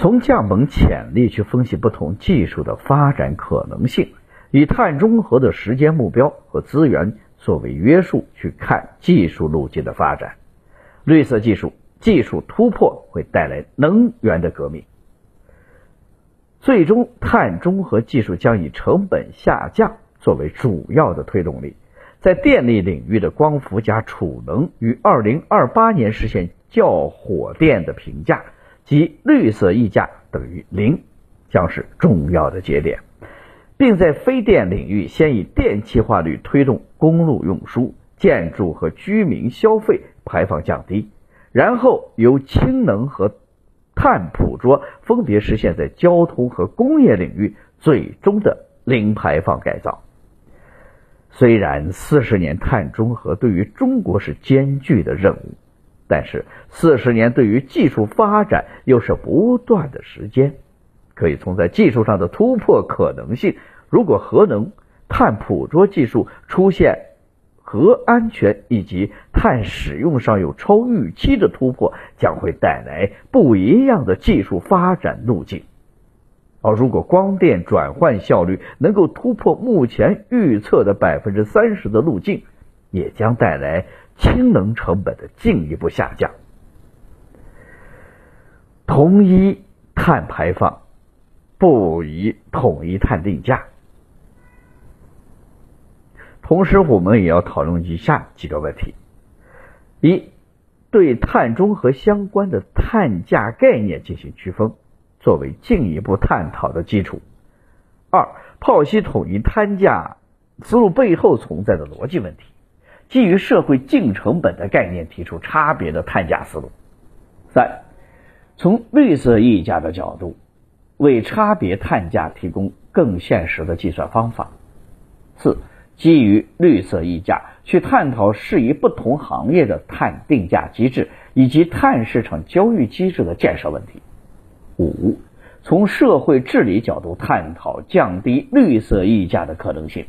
从降本潜力去分析不同技术的发展可能性，以碳中和的时间目标和资源作为约束去看技术路径的发展。绿色技术技术突破会带来能源的革命，最终碳中和技术将以成本下降作为主要的推动力。在电力领域的光伏加储能于二零二八年实现较火电的评价，即绿色溢价等于零，将是重要的节点，并在非电领域先以电气化率推动公路运输、建筑和居民消费排放降低，然后由氢能和碳捕捉分别实现在交通和工业领域最终的零排放改造。虽然四十年碳中和对于中国是艰巨的任务，但是四十年对于技术发展又是不断的时间。可以从在技术上的突破可能性，如果核能、碳捕捉技术出现核安全以及碳使用上有超预期的突破，将会带来不一样的技术发展路径。而如果光电转换效率能够突破目前预测的百分之三十的路径，也将带来氢能成本的进一步下降。统一碳排放，不宜统一碳定价。同时，我们也要讨论以下几个问题：一，对碳中和相关的碳价概念进行区分。作为进一步探讨的基础。二、剖析统一碳价思路背后存在的逻辑问题，基于社会净成本的概念提出差别的碳价思路。三、从绿色溢价的角度，为差别碳价提供更现实的计算方法。四、基于绿色溢价去探讨适宜不同行业的碳定价机制以及碳市场交易机制的建设问题。五，从社会治理角度探讨降低绿色溢价的可能性。